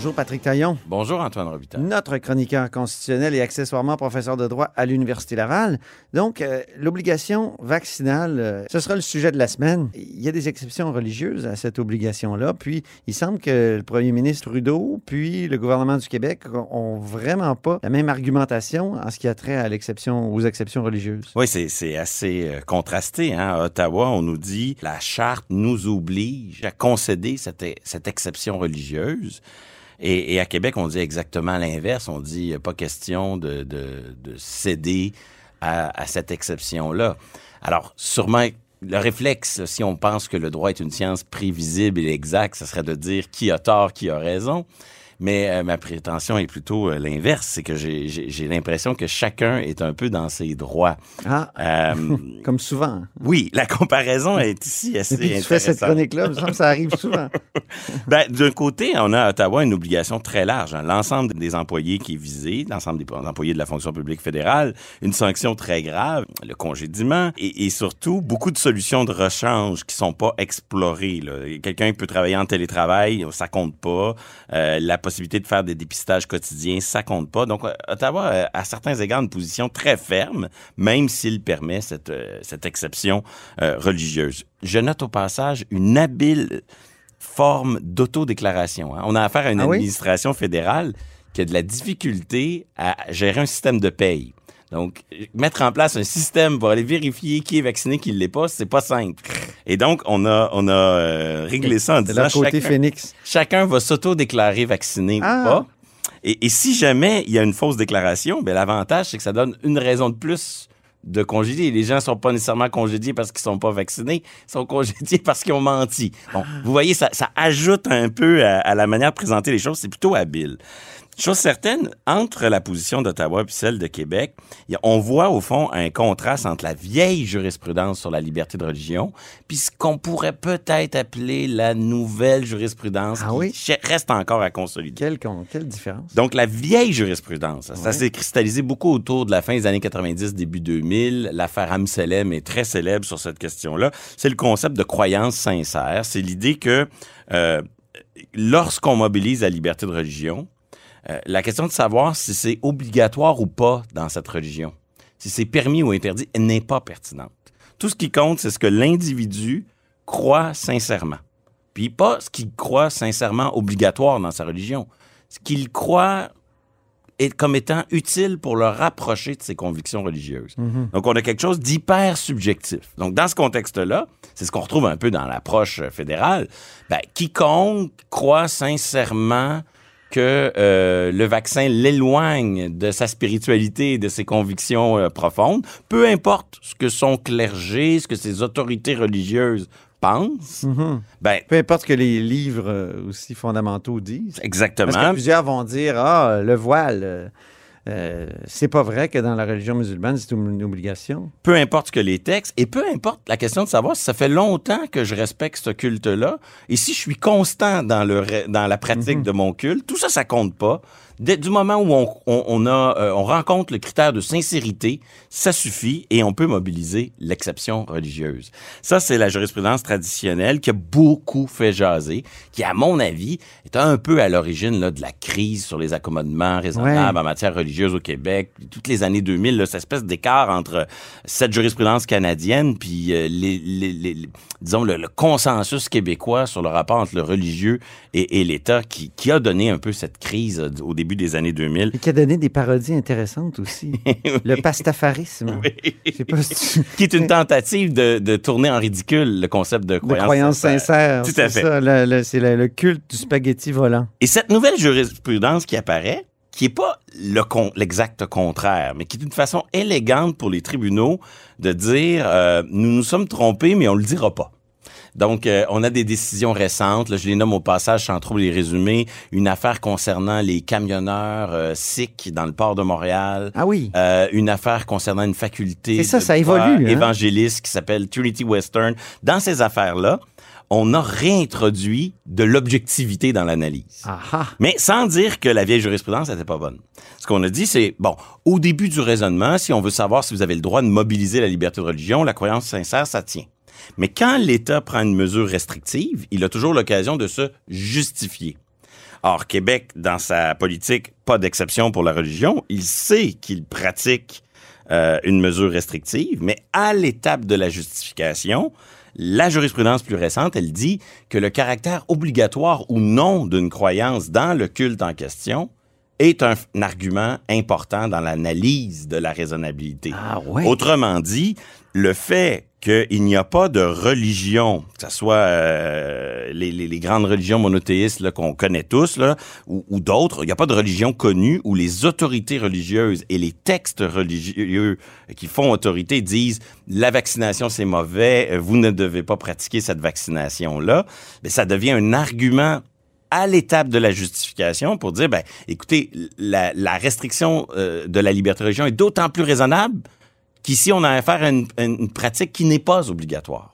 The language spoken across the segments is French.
Bonjour Patrick Taillon, Bonjour Antoine Robitaille. notre chroniqueur constitutionnel et accessoirement professeur de droit à l'Université Laval. Donc, euh, l'obligation vaccinale, euh, ce sera le sujet de la semaine. Il y a des exceptions religieuses à cette obligation-là. Puis, il semble que le premier ministre Trudeau, puis le gouvernement du Québec ont vraiment pas la même argumentation en ce qui a trait à l'exception, aux exceptions religieuses. Oui, c'est assez euh, contrasté. Hein? À Ottawa, on nous dit la charte nous oblige à concéder cette, cette exception religieuse. Et, à Québec, on dit exactement l'inverse. On dit pas question de céder à, à cette exception-là. Alors, sûrement, le réflexe, si on pense que le droit est une science prévisible et exacte, ce serait de dire qui a tort, qui a raison. Mais euh, ma prétention est plutôt euh, l'inverse, c'est que j'ai- l'impression que chacun est un peu dans ses droits. Ah, Euh, comme souvent. oui, la comparaison est ici assez Depuis que tu fais cette intéressante. chronique-là, me semble que ça arrive souvent. Ben, d'un côté, on a à Ottawa une obligation très large. hein. L'ensemble des employés qui est visé, l'ensemble des employés de la fonction publique fédérale, une sanction très grave, le congédiement, et, et surtout beaucoup de solutions de rechange qui sont pas explorées. Quelqu'un peut travailler en télétravail, ça compte pas. La possibilité de faire des dépistages quotidiens, ça compte pas. Donc, Ottawa a à certains égards une position très ferme, même s'il permet cette, euh, cette exception euh, religieuse. Je note au passage une habile forme d'autodéclaration. hein. On a affaire à une Ah oui? administration fédérale qui a de la difficulté à gérer un système de paye. Donc, mettre en place un système pour aller vérifier qui est vacciné, qui ne l'est pas, c'est pas simple. Et donc, on a, on a euh, réglé ça en disant côté chacun, phénix. chacun va s'auto-déclarer vacciné Ah. ou pas. Et, et si jamais il y a une fausse déclaration, ben, l'avantage, c'est que ça donne une raison de plus de congédier. Les gens sont pas nécessairement congédiés parce qu'ils sont pas vaccinés, ils sont congédiés parce qu'ils ont menti. Bon, vous voyez, ça, ça ajoute un peu à, à la manière de présenter les choses. C'est plutôt habile. Chose certaine, entre la position d'Ottawa et celle de Québec, on voit au fond un contraste entre la vieille jurisprudence sur la liberté de religion, puis ce qu'on pourrait peut-être appeler la nouvelle jurisprudence Ah qui oui? ch- reste encore à consolider. Quelle, quelle différence? Donc, la vieille jurisprudence, ça s'est cristallisé beaucoup autour de la fin des années 90, début 2000. L'affaire Amselem est très célèbre sur cette question-là. C'est le concept de croyance sincère. C'est l'idée que euh, lorsqu'on mobilise la liberté de religion, euh, la question de savoir si c'est obligatoire ou pas dans cette religion, si c'est permis ou interdit, n'est pas pertinente. Tout ce qui compte, c'est ce que l'individu croit sincèrement. Puis pas ce qu'il croit sincèrement obligatoire dans sa religion. Ce qu'il croit est comme étant utile pour le rapprocher de ses convictions religieuses. Donc, on a quelque chose d'hyper subjectif. Donc, dans ce contexte-là, c'est ce qu'on retrouve un peu dans l'approche fédérale. Ben, quiconque croit sincèrement que euh, le vaccin l'éloigne de sa spiritualité et de ses convictions euh, profondes, peu importe ce que son clergé, ce que ses autorités religieuses pensent, ben, Peu importe ce que les livres euh, aussi fondamentaux disent. exactement. Parce que plusieurs vont dire Ah, le voile, euh, c'est pas vrai que dans la religion musulmane, c'est une obligation? peu importe ce que les textes, et peu importe la question de savoir si ça fait longtemps que je respecte ce culte-là, et si je suis constant dans, le, dans la pratique de mon culte, tout ça, ça compte pas. Dès, du moment où on, on, on a, euh, on rencontre le critère de sincérité, ça suffit et on peut mobiliser l'exception religieuse. Ça, c'est la jurisprudence traditionnelle qui a beaucoup fait jaser, qui, à mon avis, est un peu à l'origine là, de la crise sur les accommodements raisonnables en matière religieuse au Québec. Toutes les années 2000, là, cette espèce d'écart entre cette jurisprudence canadienne puis euh, les, les- les- les- disons le, le consensus québécois sur le rapport entre le religieux et, et l'État qui, qui a donné un peu cette crise euh, au début des années 2000. Et qui a donné des parodies intéressantes aussi. Le pastafarisme. Sais pas si tu- qui est une tentative de, de tourner en ridicule le concept de De croyance, sincères. Tout à c'est fait. c'est le, le culte du spaghetti volant. Et cette nouvelle jurisprudence qui apparaît, qui est pas le con- l'exact contraire, mais qui est une façon élégante pour les tribunaux de dire euh, nous nous sommes trompés, mais on le dira pas. Donc, euh, on a des décisions récentes. Là, je les nomme au passage sans trop les résumer. Une affaire concernant les camionneurs euh, sikhs dans le port de Montréal. Ah oui. Euh, une affaire concernant une faculté ça, de ça évolue, hein? évangéliste qui s'appelle Trinity Western. Dans ces affaires-là, on a réintroduit de l'objectivité dans l'analyse. Mais sans dire que la vieille jurisprudence n'était pas bonne. Ce qu'on a dit, c'est, bon, au début du raisonnement, si on veut savoir si vous avez le droit de mobiliser la liberté de religion, la croyance sincère, ça tient. Mais quand l'État prend une mesure restrictive, il a toujours l'occasion de se justifier. Or, Québec, dans sa politique, pas d'exception pour la religion, il sait qu'il pratique euh, une mesure restrictive, mais à l'étape de la justification, la jurisprudence plus récente, elle dit que le caractère obligatoire ou non d'une croyance dans le culte en question est un, un argument important dans l'analyse de la raisonnabilité. Ah ouais. Autrement dit, le fait qu'il n'y a pas de religion, que ce soit euh, les, les- les grandes religions monothéistes qu'on connaît tous, là, ou, ou d'autres, il n'y a pas de religion connue où les autorités religieuses et les textes religieux qui font autorité disent la vaccination c'est mauvais, vous ne devez pas pratiquer cette vaccination-là. Mais ça devient un argument à l'étape de la justification pour dire, ben, écoutez, la, la restriction euh, de la liberté de religion est d'autant plus raisonnable qu'ici, on a affaire à une, une pratique qui n'est pas obligatoire.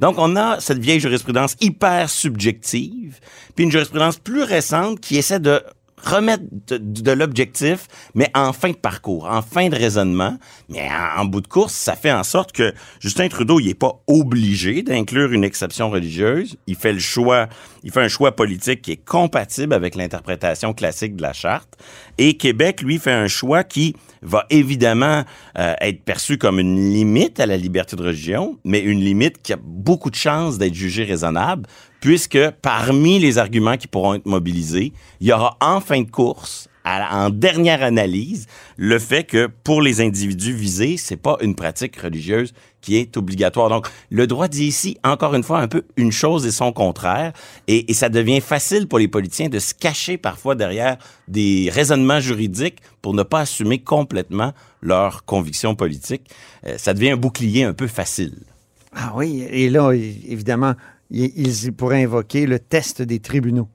Donc, on a cette vieille jurisprudence hyper subjective, puis une jurisprudence plus récente qui essaie de remettre de, l'objectif, mais en fin de parcours, en fin de raisonnement. Mais en, bout de course, ça fait en sorte que Justin Trudeau, il est pas obligé d'inclure une exception religieuse. Il fait le choix, il fait un choix politique qui est compatible avec l'interprétation classique de la charte. Et Québec, lui, fait un choix qui va évidemment euh, être perçu comme une limite à la liberté de religion, mais une limite qui a beaucoup de chances d'être jugée raisonnable, puisque parmi les arguments qui pourront être mobilisés, il y aura en fin de course, en dernière analyse, le fait que pour les individus visés, c'est pas une pratique religieuse qui est obligatoire. Donc, le droit dit ici, encore une fois, un peu une chose et son contraire, et, ça devient facile pour les politiciens de se cacher parfois derrière des raisonnements juridiques pour ne pas assumer complètement leurs convictions politiques. Euh, ça devient un bouclier un peu facile. Ah oui, et là, évidemment, ils pourraient invoquer le test des tribunaux.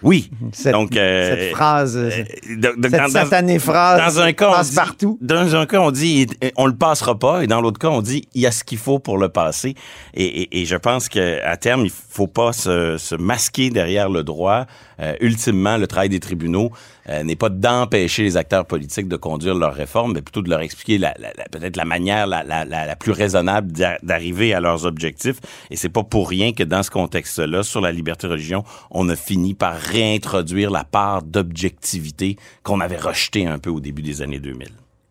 Oui. Cette, Donc, euh, cette phrase, euh, Donc, cette dans- satanée phrase dans un cas, on passe dit, partout. Dans un cas, on dit on le passera pas, et dans l'autre cas, on dit il y a ce qu'il faut pour le passer. Et, et- et je pense qu'à terme, il faut pas se, se masquer derrière le droit. Euh, ultimement, le travail des tribunaux euh, n'est pas d'empêcher les acteurs politiques de conduire leurs réformes, mais plutôt de leur expliquer la, la- la- peut-être la manière la, la- plus raisonnable d'a- d'arriver à leurs objectifs. Et c'est pas pour rien que dans ce contexte-là, sur la liberté de religion, on a fini par réintroduire la part d'objectivité qu'on avait rejetée un peu au début des années 2000.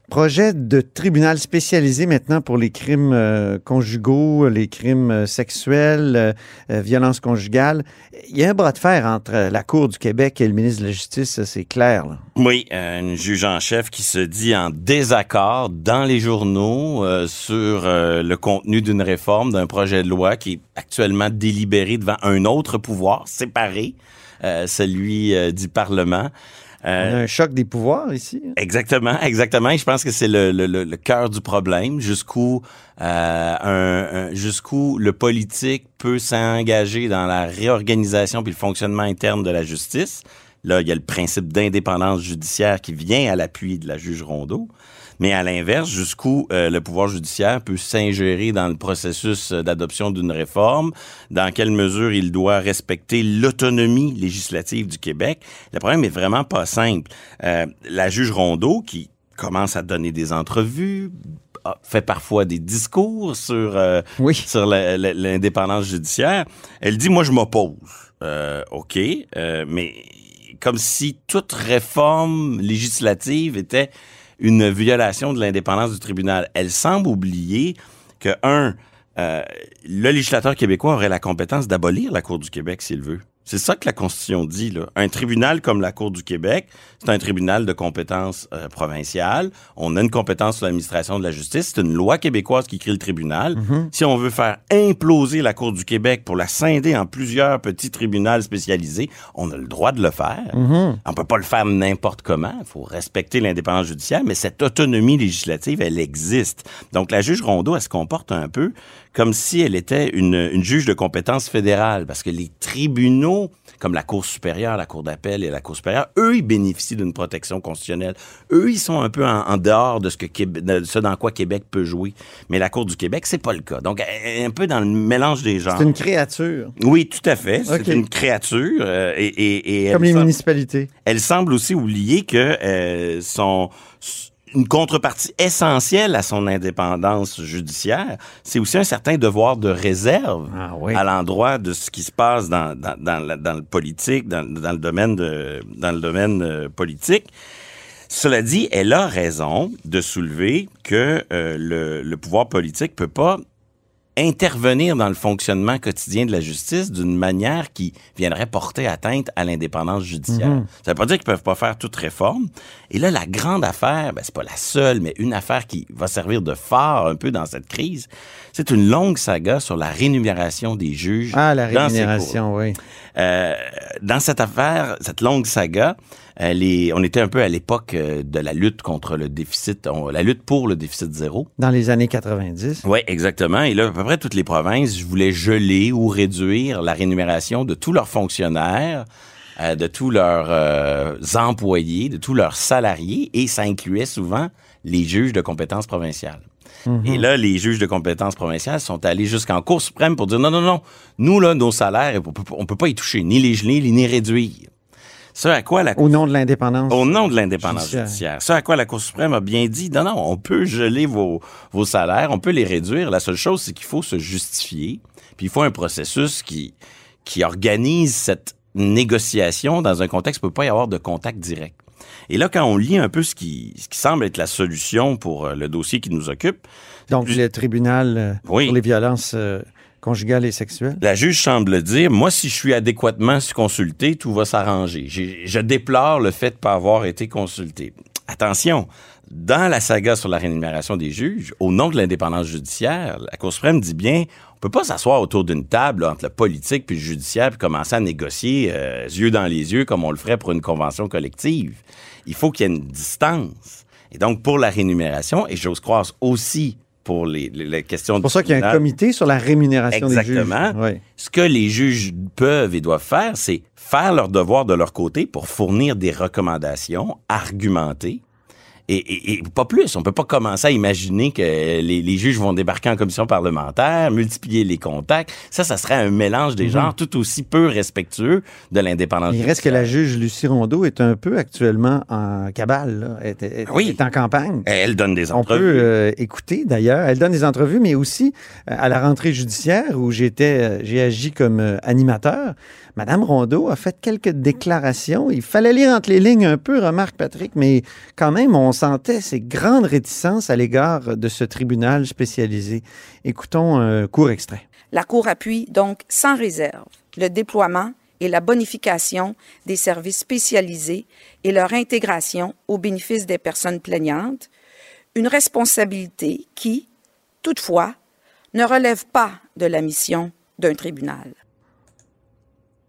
Projet de tribunal spécialisé maintenant pour les crimes euh, conjugaux, les crimes euh, sexuels, euh, euh, violences conjugales. Il y a un bras de fer entre la Cour du Québec et le ministre de la Justice, c'est clair. Oui, euh, une juge en chef qui se dit en désaccord dans les journaux sur le contenu d'une réforme, d'un projet de loi qui est actuellement délibéré devant un autre pouvoir séparé, celui du Parlement. On Euh, a un choc des pouvoirs ici. hein? Exactement, exactement. Et je pense que c'est le, le, le, le cœur du problème, jusqu'où euh, un, un- jusqu'où le politique peut s'engager dans la réorganisation puis le fonctionnement interne de la justice. Là, il y a le principe d'indépendance judiciaire qui vient à l'appui de la juge Rondeau. Mais à l'inverse, jusqu'où euh, le pouvoir judiciaire peut s'ingérer dans le processus euh, d'adoption d'une réforme, dans quelle mesure il doit respecter l'autonomie législative du Québec. Le problème est vraiment pas simple. Euh, la juge Rondeau, qui commence à donner des entrevues, fait parfois des discours sur euh, Oui. sur l'indépendance judiciaire. Elle dit, moi, je m'oppose. Euh, OK, euh, mais comme si toute réforme législative était une violation de l'indépendance du tribunal. Elle semble oublier que, un, euh, le législateur québécois aurait la compétence d'abolir la Cour du Québec s'il veut. C'est ça que la Constitution dit. Là. Un tribunal comme la Cour du Québec, c'est un tribunal de compétence euh, provinciale. On a une compétence sur l'administration de la justice. C'est une loi québécoise qui crée le tribunal. Si on veut faire imploser la Cour du Québec pour la scinder en plusieurs petits tribunaux spécialisés, on a le droit de le faire. On peut pas le faire n'importe comment. Il faut respecter l'indépendance judiciaire, mais cette autonomie législative, elle existe. Donc, la juge Rondeau, elle se comporte un peu comme si elle était une, une juge de compétence fédérale, parce que les tribunaux, comme la Cour supérieure, la Cour d'appel et la Cour supérieure, eux, ils bénéficient d'une protection constitutionnelle. Eux, ils sont un peu en, en dehors de ce, que Québec, de ce dans quoi Québec peut jouer. Mais la Cour du Québec, c'est pas le cas. Donc, un peu dans le mélange des genres. C'est une créature, Oui, tout à fait. C'est une créature. euh, et, et, et comme les semble- municipalités. elle semble aussi oublier que euh, son une contrepartie essentielle à son indépendance judiciaire, c'est aussi un certain devoir de réserve Ah oui. à l'endroit de ce qui se passe dans, dans, dans, la- dans le politique, dans, dans le domaine de, dans le domaine euh, politique. Cela dit, elle a raison de soulever que euh, le, le pouvoir politique peut pas intervenir dans le fonctionnement quotidien de la justice d'une manière qui viendrait porter atteinte à l'indépendance judiciaire. Mhm. Ça veut pas dire qu'ils peuvent pas faire toute réforme. Et là, la grande affaire, ben, c'est pas la seule, mais une affaire qui va servir de phare un peu dans cette crise, c'est une longue saga sur la rémunération des juges. Ah, la dans ces cours. rémunération, oui. Euh, dans cette affaire, cette longue saga, euh, les- on était un peu à l'époque euh, de la lutte contre le déficit, on- la lutte pour le déficit zéro. Dans les années 90. Oui, exactement. Et là, à peu près toutes les provinces voulaient geler ou réduire la rémunération de tous leurs fonctionnaires, euh, de tous leurs euh, employés, de tous leurs salariés, et ça incluait souvent les juges de compétences provinciales. Et là, les juges de compétences provinciales sont allés jusqu'en Cour suprême pour dire non, non, non, nous, là, nos salaires, on peut, on peut pas y toucher, ni les geler, ni les réduire. Ce à quoi la Au nom de l'indépendance. au nom de l'indépendance Judiciaire. Ce à quoi la Cour suprême a bien dit, non, non, on peut geler vos, vos salaires, on peut les réduire. La seule chose, c'est qu'il faut se justifier. Puis il faut un processus qui, qui organise cette négociation dans un contexte où il ne peut pas y avoir de contact direct. Et là, quand on lit un peu ce qui, ce qui semble être la solution pour euh, le dossier qui nous occupe, Donc, le tribunal euh, Oui. pour les violences euh, conjugales et sexuelles. La juge semble dire, moi, si je suis adéquatement consulté, tout va s'arranger. Je déplore le fait de ne pas avoir été consulté. Attention, dans la saga sur la rémunération des juges, au nom de l'indépendance judiciaire, la Cour suprême dit bien, on peut pas s'asseoir autour d'une table entre le politique puis le judiciaire puis commencer à négocier euh, yeux dans les yeux comme on le ferait pour une convention collective. Il faut qu'il y ait une distance. Et donc, pour la rémunération, et j'ose croire aussi pour les, les- les questions C'est pour ça qu'il y a un comité sur la rémunération Exactement. des juges. Oui. ce que les juges peuvent et doivent faire, c'est faire leur devoir de leur côté pour fournir des recommandations argumentées. Et, et- et pas plus. On peut pas commencer à imaginer que les, les juges vont débarquer en commission parlementaire, multiplier les contacts. Ça, ça serait un mélange des genres tout aussi peu respectueux de l'indépendance. Il reste que la juge Lucie Rondeau est un peu actuellement en cabale, là. Elle est, est- Oui. est en campagne. Elle donne des On peut entrevues. euh, écouter d'ailleurs. Elle donne des entrevues, mais aussi euh, à la rentrée judiciaire où j'étais, euh, j'ai agi comme euh, animateur. Madame Rondeau a fait quelques déclarations. Il fallait lire entre les lignes un peu, remarque Patrick, mais quand même, on sentait ces grandes réticences à l'égard de ce tribunal spécialisé. Écoutons un court extrait. La Cour appuie donc sans réserve le déploiement et la bonification des services spécialisés et leur intégration au bénéfice des personnes plaignantes, une responsabilité qui, toutefois, ne relève pas de la mission d'un tribunal.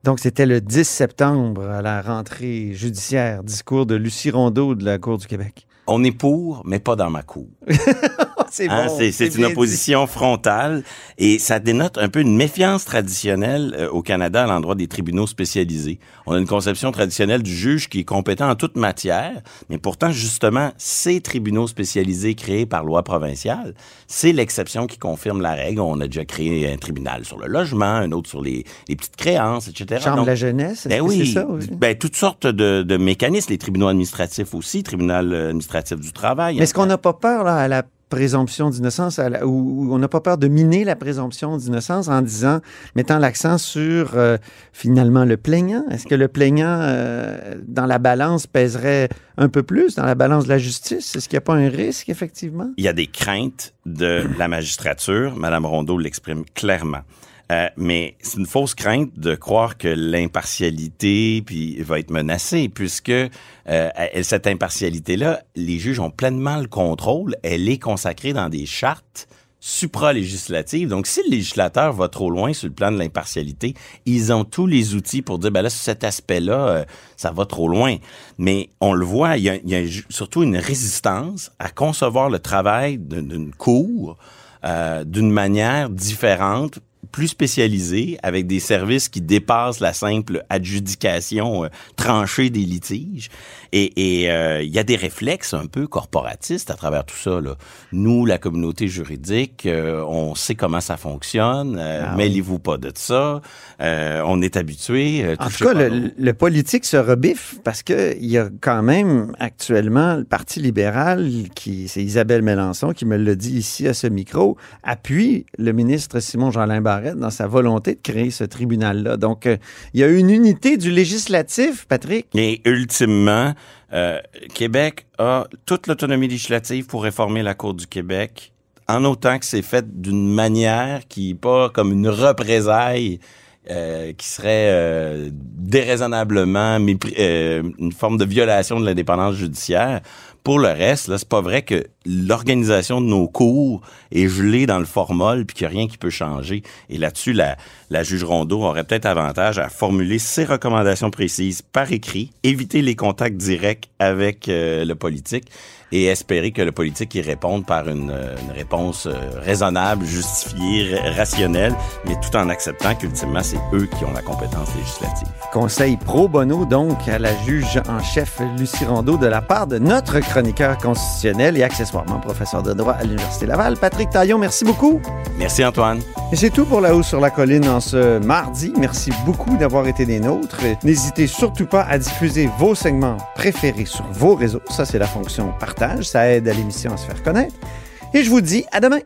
Donc, c'était le 10 septembre à la rentrée judiciaire. Discours de Lucie Rondeau de la Cour du Québec. On est pour, mais pas dans ma cour. c'est Hein, c'est c'est une opposition frontale et ça dénote un peu une méfiance traditionnelle euh, au Canada à l'endroit des tribunaux spécialisés. On a une conception traditionnelle du juge qui est compétent en toute matière, mais pourtant, justement, ces tribunaux spécialisés créés par loi provinciale, c'est l'exception qui confirme la règle. On a déjà créé un tribunal sur le logement, un autre sur les, les petites créances, etc. Chambre Donc, de la jeunesse, ben oui, c'est ça ben, toutes sortes de, de mécanismes, les tribunaux administratifs aussi, tribunal administratif du travail. Mais est-ce qu'on n'a pas peur là, à la présomption d'innocence, ou on n'a pas peur de miner la présomption d'innocence en disant, mettant l'accent sur euh, finalement le plaignant? Est-ce que le plaignant, euh, dans la balance, pèserait un peu plus dans la balance de la justice? Est-ce qu'il n'y a pas un risque, effectivement? Il y a des craintes de la magistrature. Madame Rondeau l'exprime clairement. Euh, mais c'est une fausse crainte de croire que l'impartialité puis va être menacée, puisque euh, cette impartialité-là, les juges ont pleinement le contrôle. Elle est consacrée dans des chartes supralégislatives. Donc, si le législateur va trop loin sur le plan de l'impartialité, ils ont tous les outils pour dire, ben là, sur cet aspect-là, euh, ça va trop loin. Mais on le voit, il y a, y a surtout une résistance à concevoir le travail d'une cour euh, d'une manière différente plus spécialisée, avec des services qui dépassent la simple adjudication euh, tranchée des litiges. Et il euh, y a des réflexes un peu corporatistes à travers tout ça. Là. Nous, la communauté juridique, euh, on sait comment ça fonctionne. Ah mêlez-vous pas de ça. on est habitué. en tout cas, le, le, politique se rebiffe parce qu'il y a quand même actuellement le Parti libéral, qui c'est Isabelle Mélenchon qui me le dit ici à ce micro, appuie le ministre Simon-Jean Barrette dans sa volonté de créer ce tribunal-là. Donc, euh, il y a une unité du législatif, Patrick. Et ultimement, euh, Québec a toute l'autonomie législative pour réformer la Cour du Québec, en autant que c'est fait d'une manière qui n'est pas comme une représaille euh, qui serait euh, déraisonnablement une forme de violation de l'indépendance judiciaire. Pour le reste, là, c'est pas vrai que l'organisation de nos cours est gelée dans le formol puis qu'il n'y a rien qui peut changer. Et là-dessus, la, juge Rondeau aurait peut-être avantage à formuler ses recommandations précises par écrit, éviter les contacts directs avec euh, le politique et espérer que le politique y réponde par une, une réponse euh, raisonnable, justifiée, rationnelle, mais tout en acceptant qu'ultimement, c'est eux qui ont la compétence législative. Conseil pro bono, donc, à la juge en chef Lucie Rondeau de la part de notre chroniqueur constitutionnel et accessoirement professeur de droit à l'Université Laval, Patrick Taillon. Merci beaucoup. Merci, Antoine. Et c'est tout pour La Haut sur la Colline en ce mardi. Merci beaucoup d'avoir été des nôtres. N'hésitez surtout pas à diffuser vos segments préférés sur vos réseaux. Ça, c'est la fonction partage. Ça aide à l'émission à se faire connaître. Et je vous dis à demain.